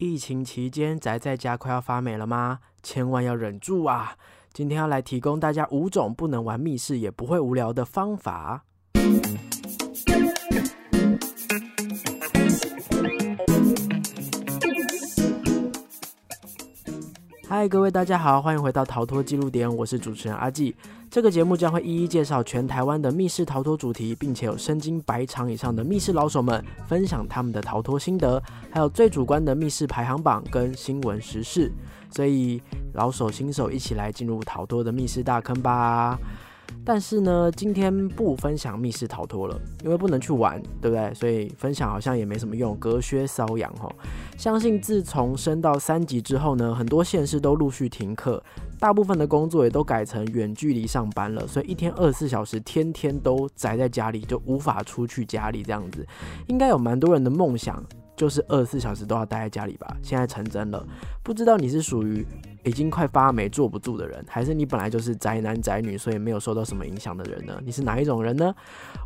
疫情期间宅在家快要发霉了吗？千万要忍住啊！今天要来提供大家五种不能玩密室也不会无聊的方法。嗨，各位大家好，欢迎回到逃脱记录点，我是主持人阿纪。这个节目将会一一介绍全台湾的密室逃脱主题，并且有身经百场以上的密室老手们分享他们的逃脱心得，还有最主观的密室排行榜跟新闻时事。所以，老手新手一起来进入逃脱的密室大坑吧！但是呢，今天不分享密室逃脱了，因为不能去玩，对不对？所以分享好像也没什么用，隔靴搔痒哈。相信自从升到三级之后呢，很多县市都陆续停课，大部分的工作也都改成远距离上班了，所以一天二十四小时，天天都宅在家里，就无法出去家里这样子。应该有蛮多人的梦想，就是二十四小时都要待在家里吧？现在成真了，不知道你是属于？已经快发霉坐不住的人，还是你本来就是宅男宅女，所以没有受到什么影响的人呢？你是哪一种人呢？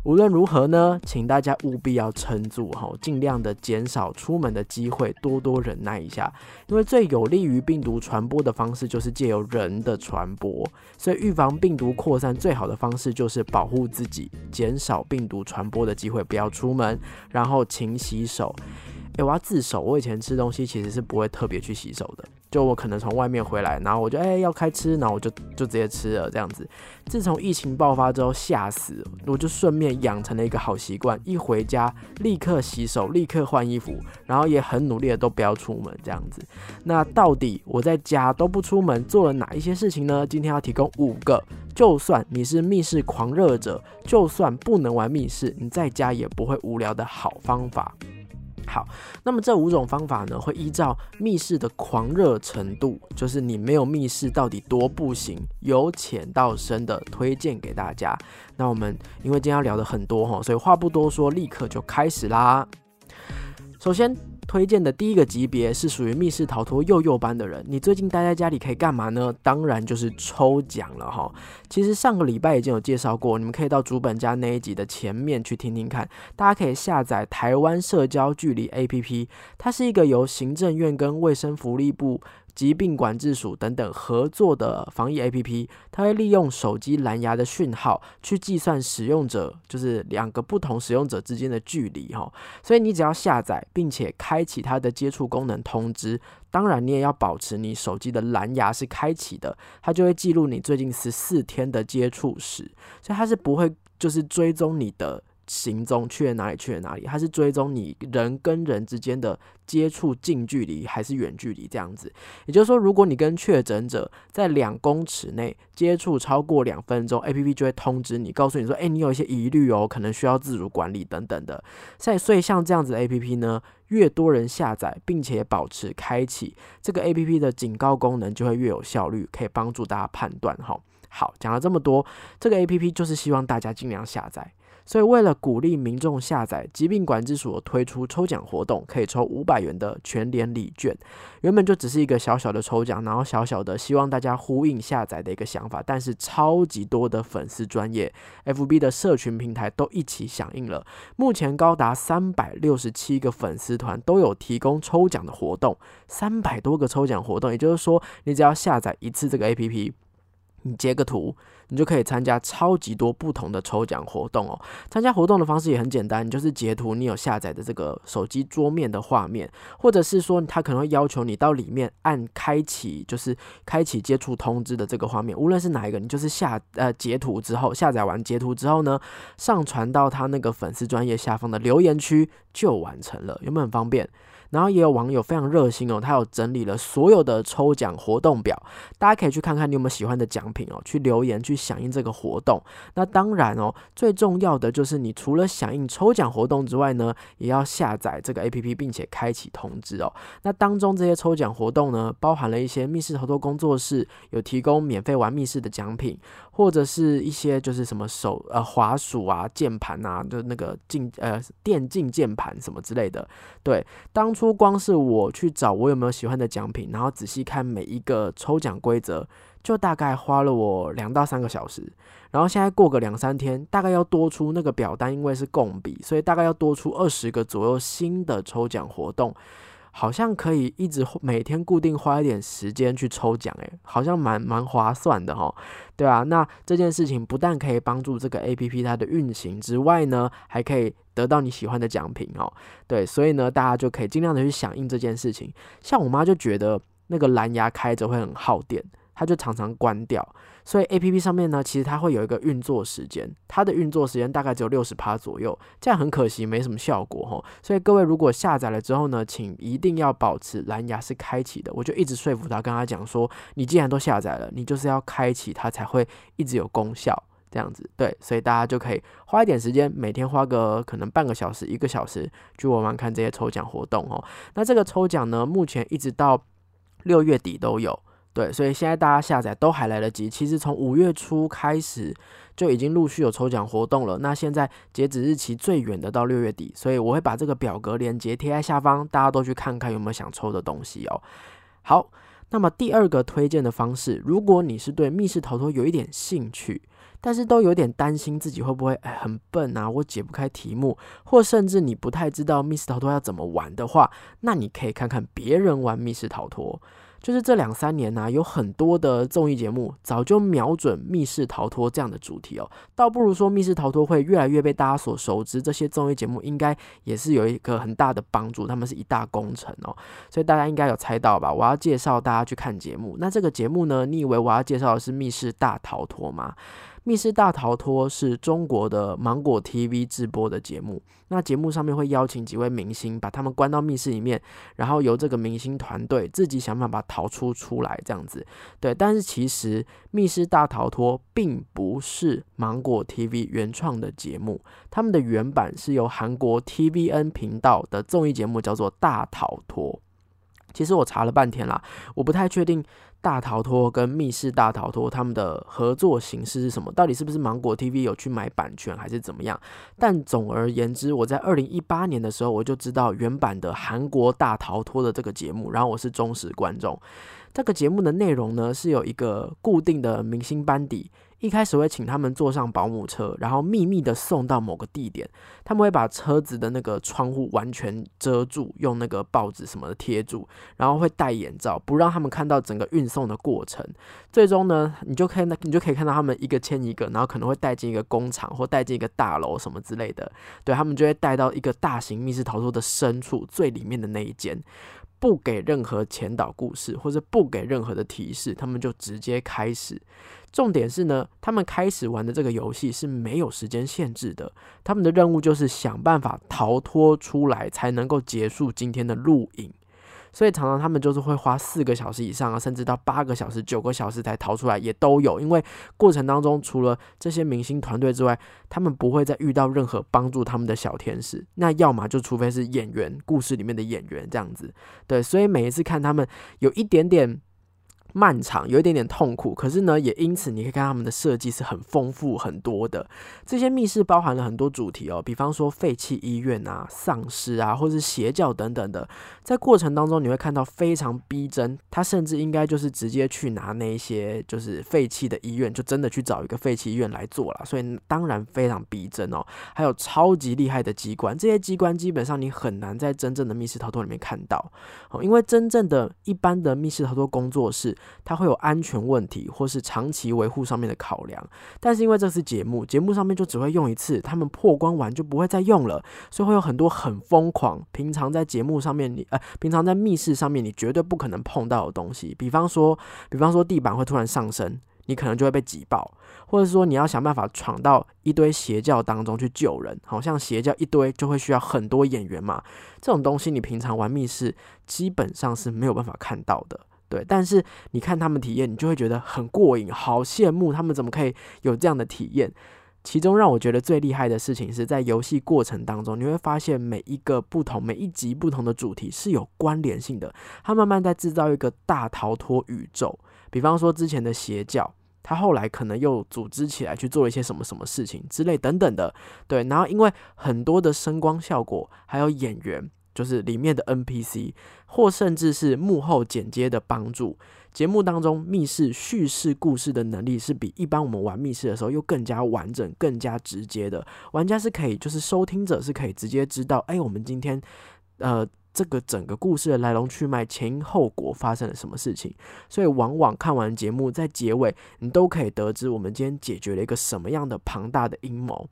无论如何呢，请大家务必要撑住哈，尽量的减少出门的机会，多多忍耐一下，因为最有利于病毒传播的方式就是借由人的传播，所以预防病毒扩散最好的方式就是保护自己，减少病毒传播的机会，不要出门，然后勤洗手。哎，我要自首。我以前吃东西其实是不会特别去洗手的，就我可能从外面回来，然后我就哎要开吃，然后我就就直接吃了这样子。自从疫情爆发之后，吓死，我就顺便养成了一个好习惯，一回家立刻洗手，立刻换衣服，然后也很努力的都不要出门这样子。那到底我在家都不出门做了哪一些事情呢？今天要提供五个，就算你是密室狂热者，就算不能玩密室，你在家也不会无聊的好方法。好，那么这五种方法呢，会依照密室的狂热程度，就是你没有密室到底多不行，由浅到深的推荐给大家。那我们因为今天要聊的很多哈，所以话不多说，立刻就开始啦。首先。推荐的第一个级别是属于密室逃脱幼幼班的人，你最近待在家里可以干嘛呢？当然就是抽奖了哈。其实上个礼拜已经有介绍过，你们可以到主本家那一集的前面去听听看。大家可以下载台湾社交距离 APP，它是一个由行政院跟卫生福利部。疾病管制署等等合作的防疫 APP，它会利用手机蓝牙的讯号去计算使用者，就是两个不同使用者之间的距离哈。所以你只要下载并且开启它的接触功能通知，当然你也要保持你手机的蓝牙是开启的，它就会记录你最近十四天的接触史，所以它是不会就是追踪你的。行踪去了哪里？去了哪里？它是追踪你人跟人之间的接触近距离还是远距离这样子。也就是说，如果你跟确诊者在两公尺内接触超过两分钟，A P P 就会通知你，告诉你说：“哎，你有一些疑虑哦，可能需要自主管理等等的。”所以，所以像这样子的 A P P 呢，越多人下载并且保持开启这个 A P P 的警告功能，就会越有效率，可以帮助大家判断。哈，好，讲了这么多，这个 A P P 就是希望大家尽量下载。所以，为了鼓励民众下载，疾病管制署推出抽奖活动，可以抽五百元的全联礼券。原本就只是一个小小的抽奖，然后小小的希望大家呼应下载的一个想法，但是超级多的粉丝专业 FB 的社群平台都一起响应了。目前高达三百六十七个粉丝团都有提供抽奖的活动，三百多个抽奖活动，也就是说，你只要下载一次这个 APP。你截个图，你就可以参加超级多不同的抽奖活动哦。参加活动的方式也很简单，你就是截图你有下载的这个手机桌面的画面，或者是说他可能会要求你到里面按开启，就是开启接触通知的这个画面。无论是哪一个，你就是下呃截图之后，下载完截图之后呢，上传到他那个粉丝专业下方的留言区就完成了，有没有很方便？然后也有网友非常热心哦，他有整理了所有的抽奖活动表，大家可以去看看你有没有喜欢的奖品哦，去留言去响应这个活动。那当然哦，最重要的就是你除了响应抽奖活动之外呢，也要下载这个 A P P 并且开启通知哦。那当中这些抽奖活动呢，包含了一些密室逃脱工作室有提供免费玩密室的奖品，或者是一些就是什么手呃滑鼠啊、键盘啊，就那个竞呃电竞键盘什么之类的。对，当初光是我去找我有没有喜欢的奖品，然后仔细看每一个抽奖规则，就大概花了我两到三个小时。然后现在过个两三天，大概要多出那个表单，因为是共笔，所以大概要多出二十个左右新的抽奖活动。好像可以一直每天固定花一点时间去抽奖，诶，好像蛮蛮划算的哈。对啊，那这件事情不但可以帮助这个 A P P 它的运行之外呢，还可以得到你喜欢的奖品哦。对，所以呢，大家就可以尽量的去响应这件事情。像我妈就觉得那个蓝牙开着会很耗电。她就常常关掉，所以 A P P 上面呢，其实它会有一个运作时间，它的运作时间大概只有六十趴左右，这样很可惜，没什么效果哈。所以各位如果下载了之后呢，请一定要保持蓝牙是开启的。我就一直说服他，跟他讲说，你既然都下载了，你就是要开启它才会一直有功效，这样子对。所以大家就可以花一点时间，每天花个可能半个小时、一个小时去玩玩看这些抽奖活动哦。那这个抽奖呢，目前一直到六月底都有。对，所以现在大家下载都还来得及。其实从五月初开始就已经陆续有抽奖活动了。那现在截止日期最远的到六月底，所以我会把这个表格链接贴在下方，大家都去看看有没有想抽的东西哦。好，那么第二个推荐的方式，如果你是对密室逃脱有一点兴趣，但是都有点担心自己会不会很笨啊，我解不开题目，或甚至你不太知道密室逃脱要怎么玩的话，那你可以看看别人玩密室逃脱。就是这两三年呢，有很多的综艺节目早就瞄准密室逃脱这样的主题哦，倒不如说密室逃脱会越来越被大家所熟知，这些综艺节目应该也是有一个很大的帮助，他们是一大功臣哦，所以大家应该有猜到吧？我要介绍大家去看节目，那这个节目呢，你以为我要介绍的是密室大逃脱吗？密室大逃脱是中国的芒果 TV 直播的节目，那节目上面会邀请几位明星，把他们关到密室里面，然后由这个明星团队自己想办法逃出出来，这样子。对，但是其实密室大逃脱并不是芒果 TV 原创的节目，他们的原版是由韩国 TVN 频道的综艺节目叫做《大逃脱》。其实我查了半天啦，我不太确定。大逃脱跟密室大逃脱他们的合作形式是什么？到底是不是芒果 TV 有去买版权还是怎么样？但总而言之，我在二零一八年的时候我就知道原版的韩国大逃脱的这个节目，然后我是忠实观众。这个节目的内容呢是有一个固定的明星班底。一开始会请他们坐上保姆车，然后秘密的送到某个地点。他们会把车子的那个窗户完全遮住，用那个报纸什么的贴住，然后会戴眼罩，不让他们看到整个运送的过程。最终呢，你就可以你就可以看到他们一个牵一个，然后可能会带进一个工厂或带进一个大楼什么之类的。对他们就会带到一个大型密室逃脱的深处最里面的那一间。不给任何前导故事，或者不给任何的提示，他们就直接开始。重点是呢，他们开始玩的这个游戏是没有时间限制的，他们的任务就是想办法逃脱出来，才能够结束今天的录影。所以常常他们就是会花四个小时以上啊，甚至到八个小时、九个小时才逃出来，也都有。因为过程当中，除了这些明星团队之外，他们不会再遇到任何帮助他们的小天使。那要么就除非是演员，故事里面的演员这样子。对，所以每一次看他们有一点点。漫长，有一点点痛苦，可是呢，也因此你可以看他们的设计是很丰富很多的。这些密室包含了很多主题哦，比方说废弃医院啊、丧尸啊，或是邪教等等的。在过程当中，你会看到非常逼真。他甚至应该就是直接去拿那些就是废弃的医院，就真的去找一个废弃医院来做了。所以当然非常逼真哦。还有超级厉害的机关，这些机关基本上你很难在真正的密室逃脱里面看到哦，因为真正的一般的密室逃脱工作室。它会有安全问题，或是长期维护上面的考量。但是因为这是节目，节目上面就只会用一次，他们破关完就不会再用了，所以会有很多很疯狂。平常在节目上面，你呃，平常在密室上面，你绝对不可能碰到的东西。比方说，比方说地板会突然上升，你可能就会被挤爆，或者说你要想办法闯到一堆邪教当中去救人，好像邪教一堆就会需要很多演员嘛。这种东西你平常玩密室基本上是没有办法看到的。对，但是你看他们体验，你就会觉得很过瘾，好羡慕他们怎么可以有这样的体验。其中让我觉得最厉害的事情是在游戏过程当中，你会发现每一个不同、每一集不同的主题是有关联性的。他慢慢在制造一个大逃脱宇宙。比方说之前的邪教，他后来可能又组织起来去做一些什么什么事情之类等等的。对，然后因为很多的声光效果，还有演员。就是里面的 NPC，或甚至是幕后剪接的帮助。节目当中密室叙事故事的能力是比一般我们玩密室的时候又更加完整、更加直接的。玩家是可以，就是收听者是可以直接知道，哎，我们今天呃这个整个故事的来龙去脉、前因后果发生了什么事情。所以往往看完节目，在结尾你都可以得知我们今天解决了一个什么样的庞大的阴谋。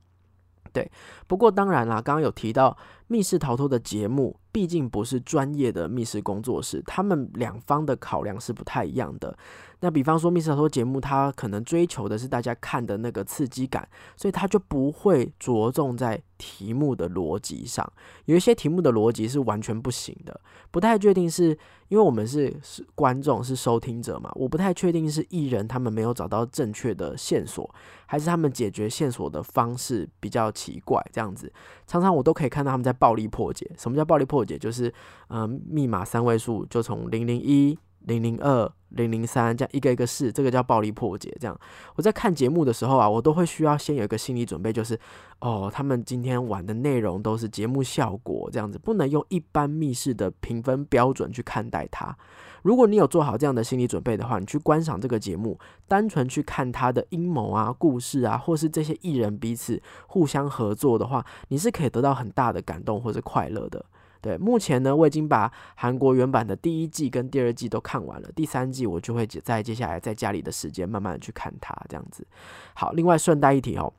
对，不过当然啦，刚刚有提到密室逃脱的节目，毕竟不是专业的密室工作室，他们两方的考量是不太一样的。那比方说密室逃脱节目，它可能追求的是大家看的那个刺激感，所以它就不会着重在题目的逻辑上。有一些题目的逻辑是完全不行的，不太确定是因为我们是是观众是收听者嘛，我不太确定是艺人他们没有找到正确的线索，还是他们解决线索的方式比较奇怪这样子。常常我都可以看到他们在暴力破解。什么叫暴力破解？就是嗯，密码三位数就从零零一。零零二、零零三，这样一个一个试，这个叫暴力破解。这样，我在看节目的时候啊，我都会需要先有一个心理准备，就是哦，他们今天玩的内容都是节目效果，这样子不能用一般密室的评分标准去看待它。如果你有做好这样的心理准备的话，你去观赏这个节目，单纯去看他的阴谋啊、故事啊，或是这些艺人彼此互相合作的话，你是可以得到很大的感动或者快乐的。对，目前呢，我已经把韩国原版的第一季跟第二季都看完了，第三季我就会在接下来在家里的时间慢慢的去看它，这样子。好，另外顺带一提哦，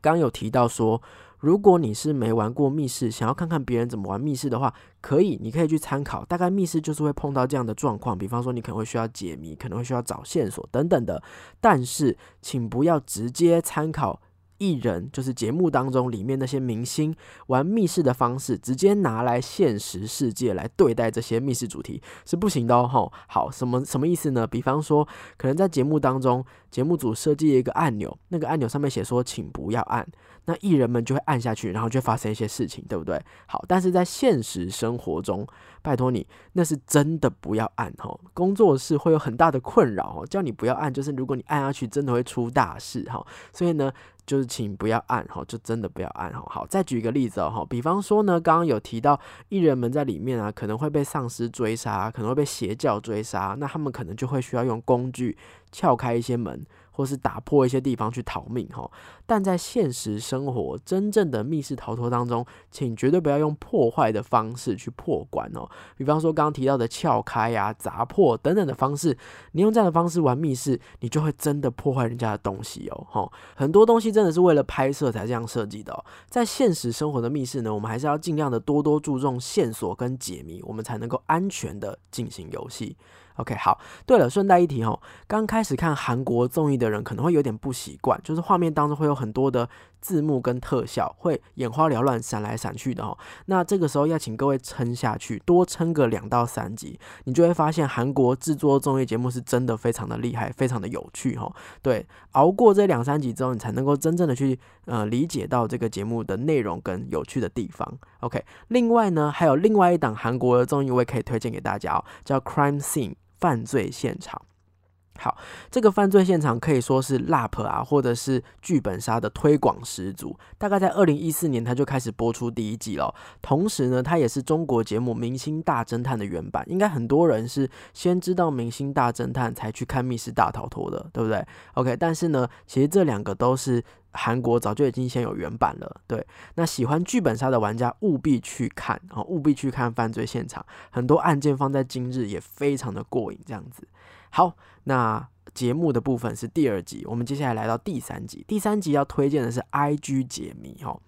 刚刚有提到说，如果你是没玩过密室，想要看看别人怎么玩密室的话，可以，你可以去参考。大概密室就是会碰到这样的状况，比方说你可能会需要解谜，可能会需要找线索等等的，但是请不要直接参考。艺人就是节目当中里面那些明星玩密室的方式，直接拿来现实世界来对待这些密室主题是不行的哦。好，什么什么意思呢？比方说，可能在节目当中，节目组设计了一个按钮，那个按钮上面写说，请不要按。那艺人们就会按下去，然后就发生一些事情，对不对？好，但是在现实生活中，拜托你，那是真的不要按哈。工作室会有很大的困扰哦，叫你不要按，就是如果你按下去，真的会出大事哈。所以呢，就是请不要按哈，就真的不要按哈。好，再举一个例子哦哈，比方说呢，刚刚有提到艺人们在里面啊，可能会被丧尸追杀，可能会被邪教追杀，那他们可能就会需要用工具撬开一些门。或是打破一些地方去逃命哈，但在现实生活真正的密室逃脱当中，请绝对不要用破坏的方式去破关哦。比方说刚刚提到的撬开呀、砸破等等的方式，你用这样的方式玩密室，你就会真的破坏人家的东西哦。哈，很多东西真的是为了拍摄才这样设计的哦。在现实生活的密室呢，我们还是要尽量的多多注重线索跟解谜，我们才能够安全的进行游戏。OK，好。对了，顺带一提哦，刚开始看韩国综艺的人可能会有点不习惯，就是画面当中会有很多的字幕跟特效，会眼花缭乱、闪来闪去的哦。那这个时候要请各位撑下去，多撑个两到三集，你就会发现韩国制作综艺节目是真的非常的厉害，非常的有趣哈。对，熬过这两三集之后，你才能够真正的去呃理解到这个节目的内容跟有趣的地方。OK，另外呢，还有另外一档韩国的综艺，我也可以推荐给大家哦，叫 Crime Scene。犯罪现场，好，这个犯罪现场可以说是 LAP 啊，或者是剧本杀的推广始祖。大概在二零一四年，它就开始播出第一季了。同时呢，它也是中国节目《明星大侦探》的原版。应该很多人是先知道《明星大侦探》才去看《密室大逃脱》的，对不对？OK，但是呢，其实这两个都是韩国早就已经先有原版了。对，那喜欢剧本杀的玩家务必去看啊，务必去看犯罪现场。很多案件放在今日也非常的过瘾，这样子。好，那节目的部分是第二集，我们接下来来到第三集。第三集要推荐的是 IG 解谜哈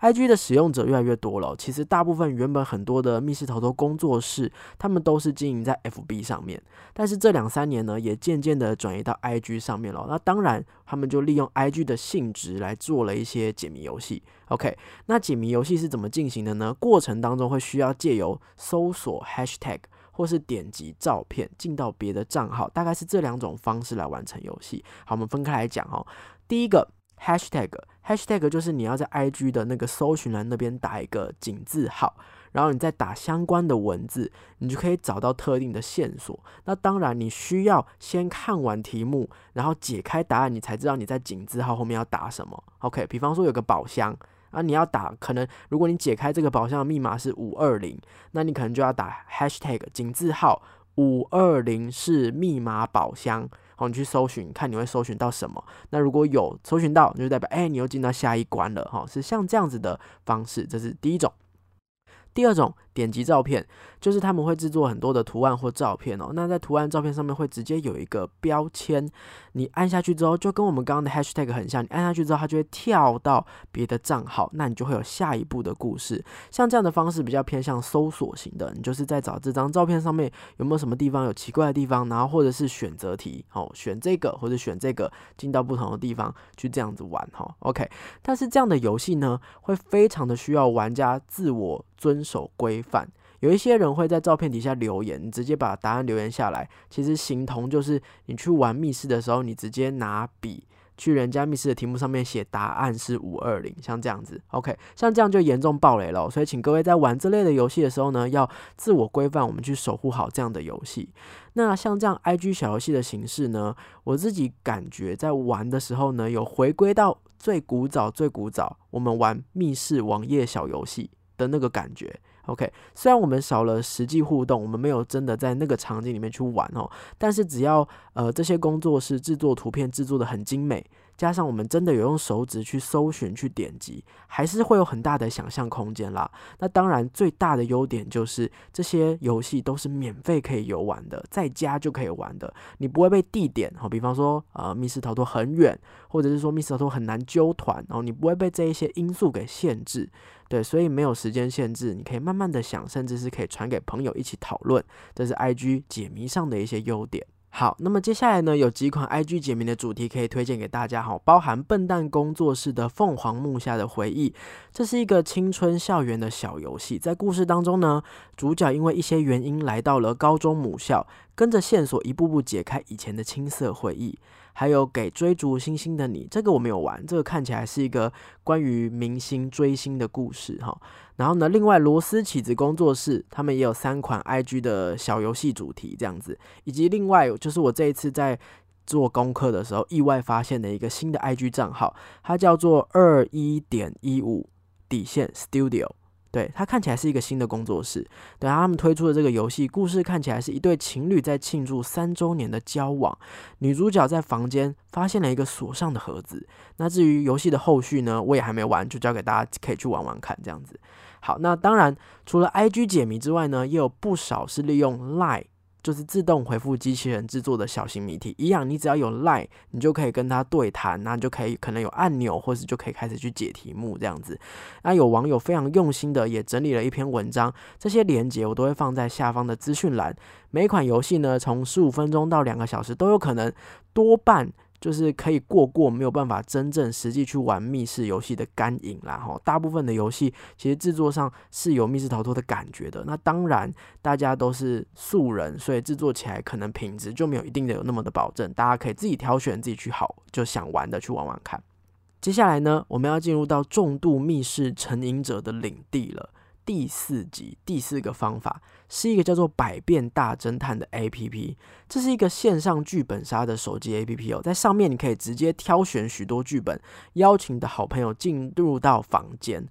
，IG 的使用者越来越多了。其实大部分原本很多的密室逃脱工作室，他们都是经营在 FB 上面，但是这两三年呢，也渐渐的转移到 IG 上面了。那当然，他们就利用 IG 的性质来做了一些解谜游戏。OK，那解谜游戏是怎么进行的呢？过程当中会需要借由搜索 Hashtag。或是点击照片进到别的账号，大概是这两种方式来完成游戏。好，我们分开来讲哦。第一个 hashtag，hashtag 就是你要在 IG 的那个搜寻栏那边打一个井字号，然后你再打相关的文字，你就可以找到特定的线索。那当然你需要先看完题目，然后解开答案，你才知道你在井字号后面要打什么。OK，比方说有个宝箱。啊，你要打可能，如果你解开这个宝箱的密码是五二零，那你可能就要打 hashtag 井字号五二零是密码宝箱，好，你去搜寻，看你会搜寻到什么。那如果有搜寻到，就代表哎，你又进到下一关了，哈，是像这样子的方式，这是第一种。第二种点击照片，就是他们会制作很多的图案或照片哦。那在图案照片上面会直接有一个标签，你按下去之后，就跟我们刚刚的 hashtag 很像。你按下去之后，它就会跳到别的账号，那你就会有下一步的故事。像这样的方式比较偏向搜索型的，你就是在找这张照片上面有没有什么地方有奇怪的地方，然后或者是选择题哦，选这个或者选这个，进到不同的地方去这样子玩哈。OK，但是这样的游戏呢，会非常的需要玩家自我。遵守规范，有一些人会在照片底下留言，你直接把答案留言下来。其实形同就是你去玩密室的时候，你直接拿笔去人家密室的题目上面写答案是五二零，像这样子。OK，像这样就严重暴雷了。所以请各位在玩这类的游戏的时候呢，要自我规范，我们去守护好这样的游戏。那像这样 IG 小游戏的形式呢，我自己感觉在玩的时候呢，有回归到最古早、最古早，我们玩密室网页小游戏。的那个感觉，OK。虽然我们少了实际互动，我们没有真的在那个场景里面去玩哦，但是只要呃这些工作室制作图片制作的很精美。加上我们真的有用手指去搜寻、去点击，还是会有很大的想象空间啦。那当然，最大的优点就是这些游戏都是免费可以游玩的，在家就可以玩的。你不会被地点，好，比方说呃密室逃脱很远，或者是说密室逃脱很难揪团，然后你不会被这一些因素给限制。对，所以没有时间限制，你可以慢慢的想，甚至是可以传给朋友一起讨论。这是 IG 解谜上的一些优点。好，那么接下来呢，有几款 IG 解谜的主题可以推荐给大家哈，包含笨蛋工作室的《凤凰木下的回忆》，这是一个青春校园的小游戏，在故事当中呢，主角因为一些原因来到了高中母校，跟着线索一步步解开以前的青涩回忆。还有给追逐星星的你，这个我没有玩，这个看起来是一个关于明星追星的故事哈。然后呢，另外螺丝起子工作室他们也有三款 IG 的小游戏主题这样子，以及另外就是我这一次在做功课的时候意外发现的一个新的 IG 账号，它叫做二一点一五底线 Studio。对，它看起来是一个新的工作室。对，他们推出的这个游戏故事看起来是一对情侣在庆祝三周年的交往。女主角在房间发现了一个锁上的盒子。那至于游戏的后续呢，我也还没玩，就交给大家可以去玩玩看这样子。好，那当然除了 IG 解谜之外呢，也有不少是利用 Line。就是自动回复机器人制作的小型谜题一样，你只要有 Line，你就可以跟他对谈，那就可以可能有按钮，或是就可以开始去解题目这样子。那有网友非常用心的也整理了一篇文章，这些连接我都会放在下方的资讯栏。每款游戏呢，从十五分钟到两个小时都有可能，多半。就是可以过过没有办法真正实际去玩密室游戏的干瘾啦哈，大部分的游戏其实制作上是有密室逃脱的感觉的。那当然大家都是素人，所以制作起来可能品质就没有一定的有那么的保证。大家可以自己挑选自己去好就想玩的去玩玩看。接下来呢，我们要进入到重度密室成瘾者的领地了。第四集第四个方法是一个叫做“百变大侦探”的 A P P，这是一个线上剧本杀的手机 A P P 哦，在上面你可以直接挑选许多剧本，邀请你的好朋友进入到房间，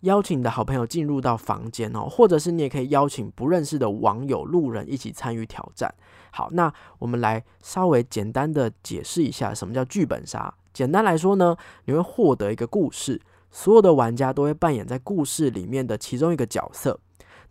邀请你的好朋友进入到房间哦，或者是你也可以邀请不认识的网友、路人一起参与挑战。好，那我们来稍微简单的解释一下什么叫剧本杀。简单来说呢，你会获得一个故事。所有的玩家都会扮演在故事里面的其中一个角色。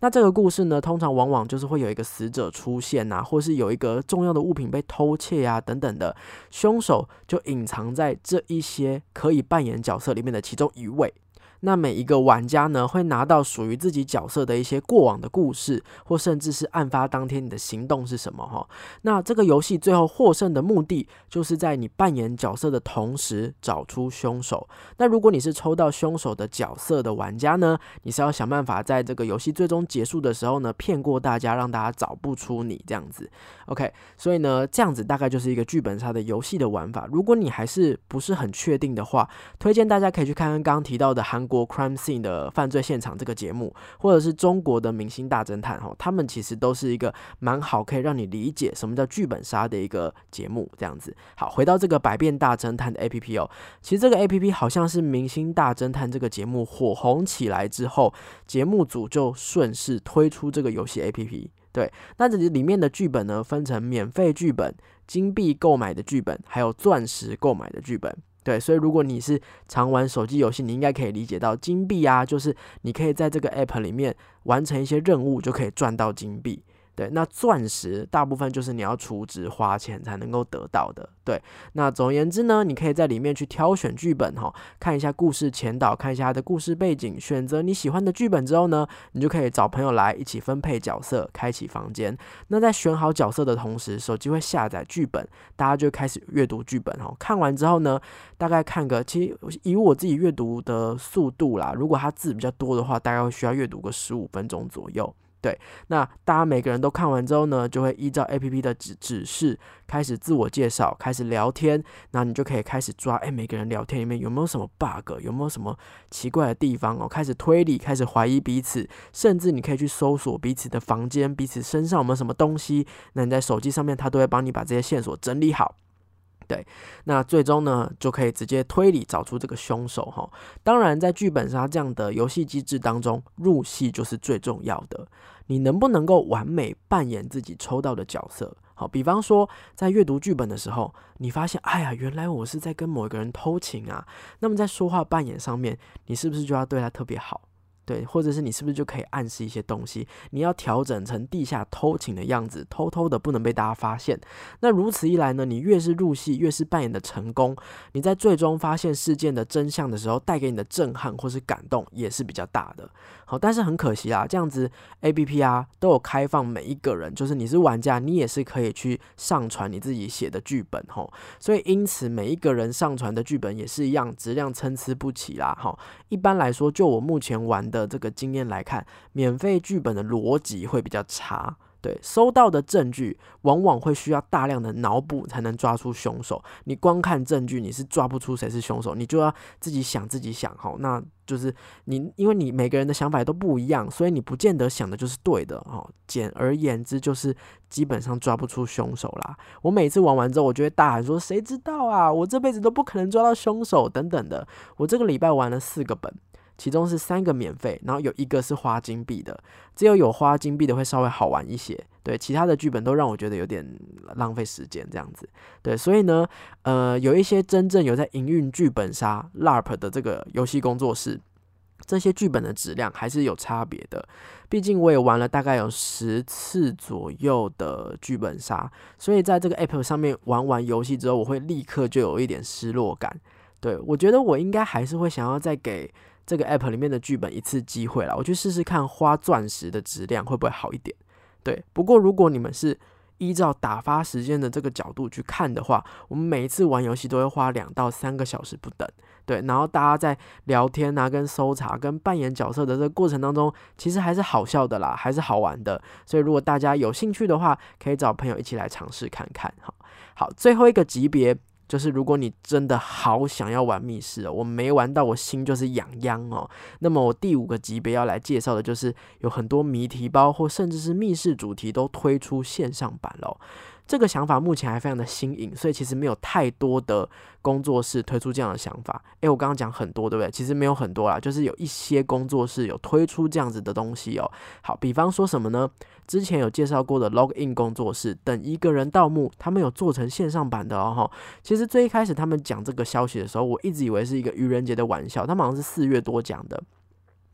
那这个故事呢，通常往往就是会有一个死者出现呐，或是有一个重要的物品被偷窃呀等等的，凶手就隐藏在这一些可以扮演角色里面的其中一位。那每一个玩家呢，会拿到属于自己角色的一些过往的故事，或甚至是案发当天你的行动是什么哈。那这个游戏最后获胜的目的，就是在你扮演角色的同时找出凶手。那如果你是抽到凶手的角色的玩家呢，你是要想办法在这个游戏最终结束的时候呢，骗过大家，让大家找不出你这样子。OK，所以呢，这样子大概就是一个剧本杀的游戏的玩法。如果你还是不是很确定的话，推荐大家可以去看看刚刚提到的韩。国 crime scene 的犯罪现场这个节目，或者是中国的明星大侦探哈，他们其实都是一个蛮好可以让你理解什么叫剧本杀的一个节目。这样子，好，回到这个百变大侦探的 A P P 哦，其实这个 A P P 好像是明星大侦探这个节目火红起来之后，节目组就顺势推出这个游戏 A P P。对，那这里面的剧本呢，分成免费剧本、金币购买的剧本，还有钻石购买的剧本。对，所以如果你是常玩手机游戏，你应该可以理解到金币啊，就是你可以在这个 app 里面完成一些任务，就可以赚到金币。对，那钻石大部分就是你要储值花钱才能够得到的。对，那总而言之呢，你可以在里面去挑选剧本哈，看一下故事前导，看一下它的故事背景，选择你喜欢的剧本之后呢，你就可以找朋友来一起分配角色，开启房间。那在选好角色的同时，手机会下载剧本，大家就开始阅读剧本哈。看完之后呢，大概看个，其实以我自己阅读的速度啦，如果它字比较多的话，大概会需要阅读个十五分钟左右。对，那大家每个人都看完之后呢，就会依照 A P P 的指指示开始自我介绍，开始聊天，那你就可以开始抓，哎，每个人聊天里面有没有什么 bug，有没有什么奇怪的地方哦，开始推理，开始怀疑彼此，甚至你可以去搜索彼此的房间，彼此身上有没有什么东西，那你在手机上面，它都会帮你把这些线索整理好。对，那最终呢，就可以直接推理找出这个凶手哈。当然，在剧本杀这样的游戏机制当中，入戏就是最重要的。你能不能够完美扮演自己抽到的角色？好，比方说在阅读剧本的时候，你发现，哎呀，原来我是在跟某一个人偷情啊。那么在说话扮演上面，你是不是就要对他特别好？对，或者是你是不是就可以暗示一些东西？你要调整成地下偷情的样子，偷偷的不能被大家发现。那如此一来呢，你越是入戏，越是扮演的成功，你在最终发现事件的真相的时候，带给你的震撼或是感动也是比较大的。好，但是很可惜啊，这样子 A P P 啊都有开放每一个人，就是你是玩家，你也是可以去上传你自己写的剧本吼。所以因此每一个人上传的剧本也是一样，质量参差不齐啦。哈，一般来说，就我目前玩的这个经验来看，免费剧本的逻辑会比较差。对，收到的证据往往会需要大量的脑补才能抓出凶手。你光看证据，你是抓不出谁是凶手，你就要自己想自己想。好，那就是你，因为你每个人的想法都不一样，所以你不见得想的就是对的。哦，简而言之，就是基本上抓不出凶手啦。我每次玩完之后，我就会大喊说：“谁知道啊？我这辈子都不可能抓到凶手。”等等的。我这个礼拜玩了四个本。其中是三个免费，然后有一个是花金币的，只有有花金币的会稍微好玩一些。对，其他的剧本都让我觉得有点浪费时间这样子。对，所以呢，呃，有一些真正有在营运剧本杀 LARP 的这个游戏工作室，这些剧本的质量还是有差别的。毕竟我也玩了大概有十次左右的剧本杀，所以在这个 App 上面玩完游戏之后，我会立刻就有一点失落感。对我觉得我应该还是会想要再给。这个 app 里面的剧本一次机会了，我去试试看花钻石的质量会不会好一点。对，不过如果你们是依照打发时间的这个角度去看的话，我们每一次玩游戏都会花两到三个小时不等。对，然后大家在聊天啊、跟搜查、跟扮演角色的这个过程当中，其实还是好笑的啦，还是好玩的。所以如果大家有兴趣的话，可以找朋友一起来尝试看看。好，好，最后一个级别。就是如果你真的好想要玩密室哦，我没玩到我心就是痒痒哦。那么我第五个级别要来介绍的就是有很多谜题包或甚至是密室主题都推出线上版了。这个想法目前还非常的新颖，所以其实没有太多的工作室推出这样的想法。诶，我刚刚讲很多，对不对？其实没有很多啦，就是有一些工作室有推出这样子的东西哦。好，比方说什么呢？之前有介绍过的 Log In 工作室，等一个人盗墓，他们有做成线上版的哦。哈，其实最一开始他们讲这个消息的时候，我一直以为是一个愚人节的玩笑，他们好像是四月多讲的。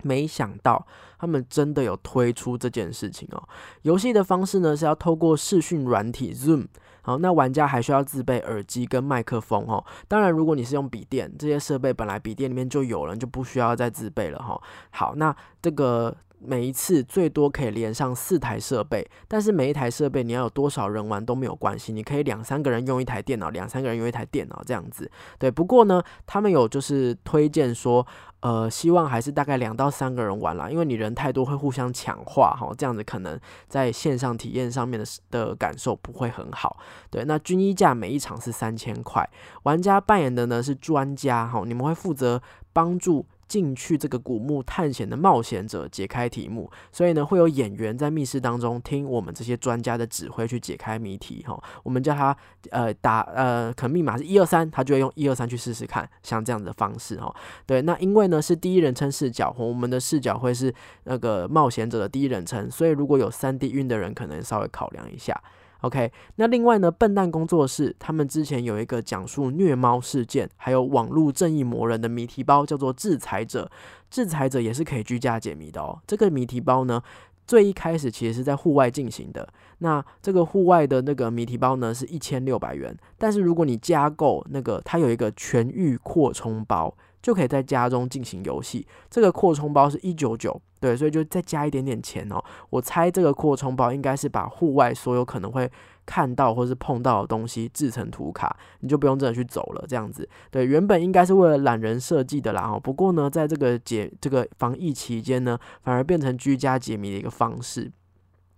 没想到他们真的有推出这件事情哦。游戏的方式呢是要透过视讯软体 Zoom，好，那玩家还需要自备耳机跟麦克风哦。当然，如果你是用笔电，这些设备本来笔电里面就有了，就不需要再自备了哈。好，那这个。每一次最多可以连上四台设备，但是每一台设备你要有多少人玩都没有关系，你可以两三个人用一台电脑，两三个人用一台电脑这样子。对，不过呢，他们有就是推荐说，呃，希望还是大概两到三个人玩啦，因为你人太多会互相抢话哈，这样子可能在线上体验上面的的感受不会很好。对，那均一价每一场是三千块，玩家扮演的呢是专家哈，你们会负责帮助。进去这个古墓探险的冒险者解开题目，所以呢会有演员在密室当中听我们这些专家的指挥去解开谜题哈。我们叫他呃打呃可能密码是一二三，他就会用一二三去试试看，像这样的方式哈。对，那因为呢是第一人称视角，我们的视角会是那个冒险者的第一人称，所以如果有三 D 晕的人，可能稍微考量一下。OK，那另外呢，笨蛋工作室他们之前有一个讲述虐猫事件，还有网络正义魔人的谜题包，叫做《制裁者》。制裁者也是可以居家解谜的哦。这个谜题包呢，最一开始其实是在户外进行的。那这个户外的那个谜题包呢，是一千六百元。但是如果你加购那个，它有一个全域扩充包。就可以在家中进行游戏。这个扩充包是一九九，对，所以就再加一点点钱哦。我猜这个扩充包应该是把户外所有可能会看到或是碰到的东西制成图卡，你就不用真的去走了。这样子，对，原本应该是为了懒人设计的啦。哦，不过呢，在这个解这个防疫期间呢，反而变成居家解谜的一个方式。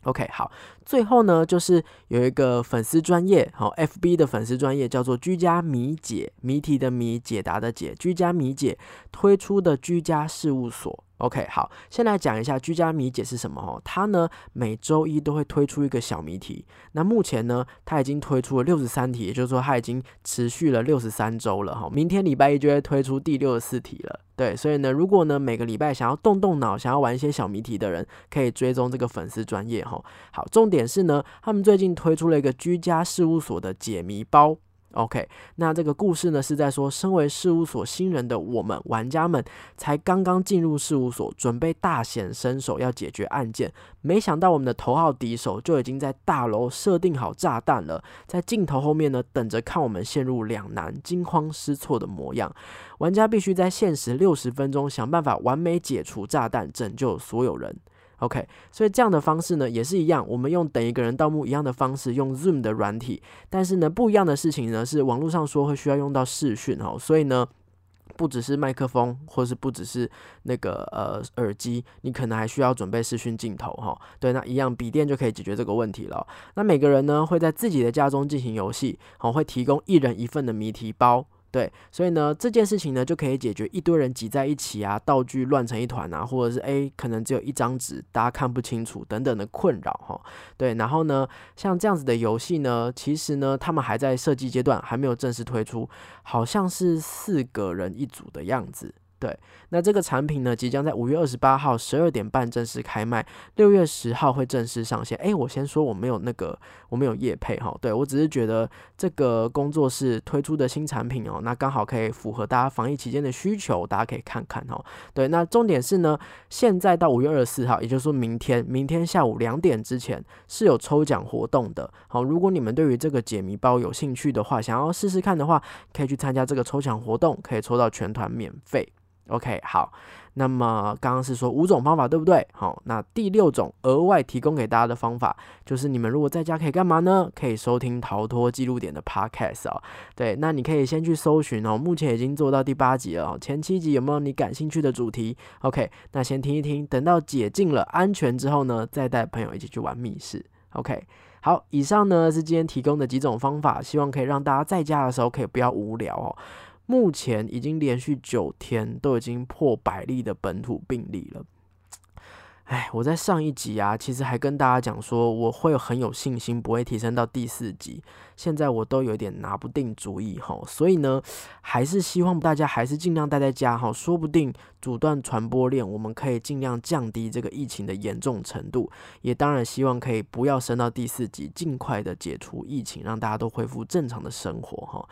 OK，好，最后呢，就是有一个粉丝专业，好，FB 的粉丝专业叫做居家谜解，谜题的谜，解答的解，居家谜解推出的居家事务所。OK，好，先来讲一下居家谜解是什么哦。它呢每周一都会推出一个小谜题。那目前呢，它已经推出了六十三题，也就是说它已经持续了六十三周了哈。明天礼拜一就会推出第六十四题了。对，所以呢，如果呢每个礼拜想要动动脑，想要玩一些小谜题的人，可以追踪这个粉丝专业哈。好，重点是呢，他们最近推出了一个居家事务所的解谜包。OK，那这个故事呢是在说，身为事务所新人的我们玩家们，才刚刚进入事务所，准备大显身手要解决案件，没想到我们的头号敌手就已经在大楼设定好炸弹了，在镜头后面呢等着看我们陷入两难、惊慌失措的模样。玩家必须在限时六十分钟想办法完美解除炸弹，拯救所有人。OK，所以这样的方式呢，也是一样，我们用等一个人盗墓一样的方式，用 Zoom 的软体，但是呢，不一样的事情呢，是网络上说会需要用到视讯哦，所以呢，不只是麦克风，或是不只是那个呃耳机，你可能还需要准备视讯镜头哈。对，那一样笔电就可以解决这个问题了。那每个人呢，会在自己的家中进行游戏，好，会提供一人一份的谜题包。对，所以呢，这件事情呢就可以解决一堆人挤在一起啊，道具乱成一团啊，或者是诶可能只有一张纸，大家看不清楚等等的困扰哈。对，然后呢，像这样子的游戏呢，其实呢，他们还在设计阶段，还没有正式推出，好像是四个人一组的样子。对，那这个产品呢，即将在五月二十八号十二点半正式开卖，六月十号会正式上线。哎，我先说我没有那个，我没有业配哈，对我只是觉得这个工作室推出的新产品哦，那刚好可以符合大家防疫期间的需求，大家可以看看哈。对，那重点是呢，现在到五月二十四号，也就是说明天，明天下午两点之前是有抽奖活动的。好，如果你们对于这个解谜包有兴趣的话，想要试试看的话，可以去参加这个抽奖活动，可以抽到全团免费。OK，好，那么刚刚是说五种方法，对不对？好，那第六种额外提供给大家的方法，就是你们如果在家可以干嘛呢？可以收听逃脱记录点的 Podcast 哦。对，那你可以先去搜寻哦，目前已经做到第八集了哦，前七集有没有你感兴趣的主题？OK，那先听一听，等到解禁了、安全之后呢，再带朋友一起去玩密室。OK，好，以上呢是今天提供的几种方法，希望可以让大家在家的时候可以不要无聊哦。目前已经连续九天都已经破百例的本土病例了。哎，我在上一集啊，其实还跟大家讲说，我会很有信心不会提升到第四集。现在我都有点拿不定主意哈，所以呢，还是希望大家还是尽量待在家哈，说不定阻断传播链，我们可以尽量降低这个疫情的严重程度。也当然希望可以不要升到第四级，尽快的解除疫情，让大家都恢复正常的生活哈。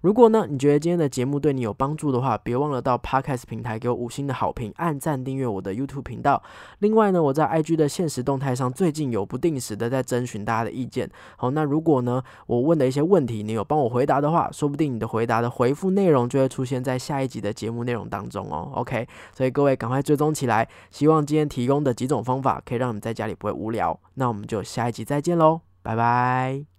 如果呢，你觉得今天的节目对你有帮助的话，别忘了到 Podcast 平台给我五星的好评，按赞订阅我的 YouTube 频道。另外另外呢，我在 IG 的现实动态上最近有不定时的在征询大家的意见。好，那如果呢，我。问的一些问题，你有帮我回答的话，说不定你的回答的回复内容就会出现在下一集的节目内容当中哦。OK，所以各位赶快追踪起来。希望今天提供的几种方法可以让你在家里不会无聊。那我们就下一集再见喽，拜拜。